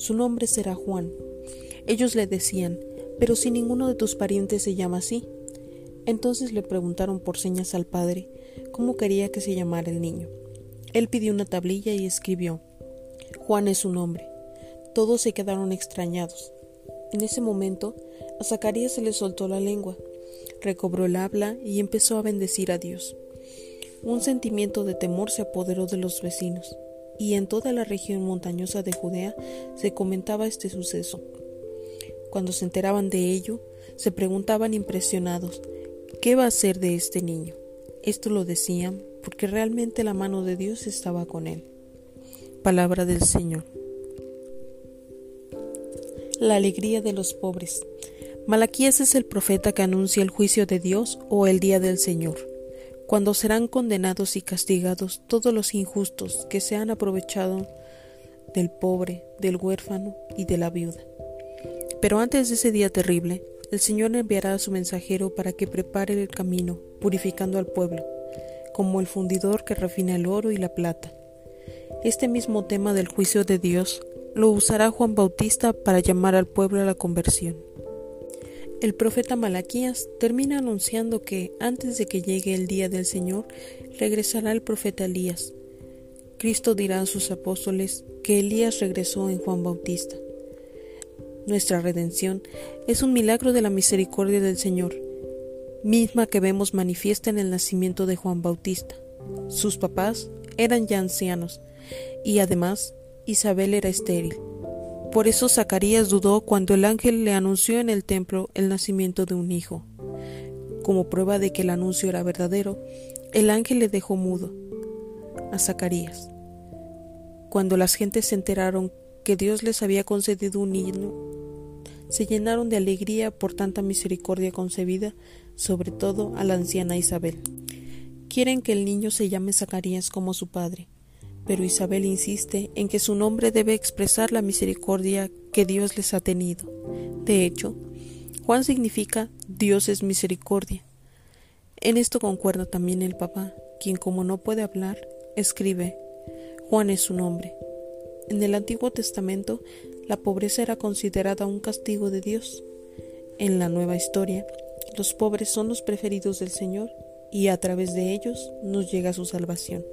su nombre será Juan. Ellos le decían, pero si ninguno de tus parientes se llama así. Entonces le preguntaron por señas al padre cómo quería que se llamara el niño. Él pidió una tablilla y escribió Juan es su nombre. Todos se quedaron extrañados. En ese momento a Zacarías se le soltó la lengua, recobró el habla y empezó a bendecir a Dios. Un sentimiento de temor se apoderó de los vecinos, y en toda la región montañosa de Judea se comentaba este suceso. Cuando se enteraban de ello, se preguntaban impresionados ¿Qué va a hacer de este niño? Esto lo decían porque realmente la mano de Dios estaba con él. Palabra del Señor. La alegría de los pobres. Malaquías es el profeta que anuncia el juicio de Dios o el día del Señor, cuando serán condenados y castigados todos los injustos que se han aprovechado del pobre, del huérfano y de la viuda. Pero antes de ese día terrible, el Señor enviará a su mensajero para que prepare el camino, purificando al pueblo, como el fundidor que refina el oro y la plata. Este mismo tema del juicio de Dios lo usará Juan Bautista para llamar al pueblo a la conversión. El profeta Malaquías termina anunciando que antes de que llegue el día del Señor regresará el profeta Elías. Cristo dirá a sus apóstoles que Elías regresó en Juan Bautista. Nuestra redención es un milagro de la misericordia del Señor, misma que vemos manifiesta en el nacimiento de Juan Bautista. Sus papás eran ya ancianos y además Isabel era estéril. Por eso Zacarías dudó cuando el ángel le anunció en el templo el nacimiento de un hijo. Como prueba de que el anuncio era verdadero, el ángel le dejó mudo a Zacarías. Cuando las gentes se enteraron que Dios les había concedido un niño, se llenaron de alegría por tanta misericordia concebida, sobre todo a la anciana Isabel. Quieren que el niño se llame Zacarías como su padre, pero Isabel insiste en que su nombre debe expresar la misericordia que Dios les ha tenido. De hecho, Juan significa Dios es misericordia. En esto concuerda también el papá, quien como no puede hablar, escribe Juan es su nombre. En el Antiguo Testamento la pobreza era considerada un castigo de Dios. En la nueva historia, los pobres son los preferidos del Señor y a través de ellos nos llega su salvación.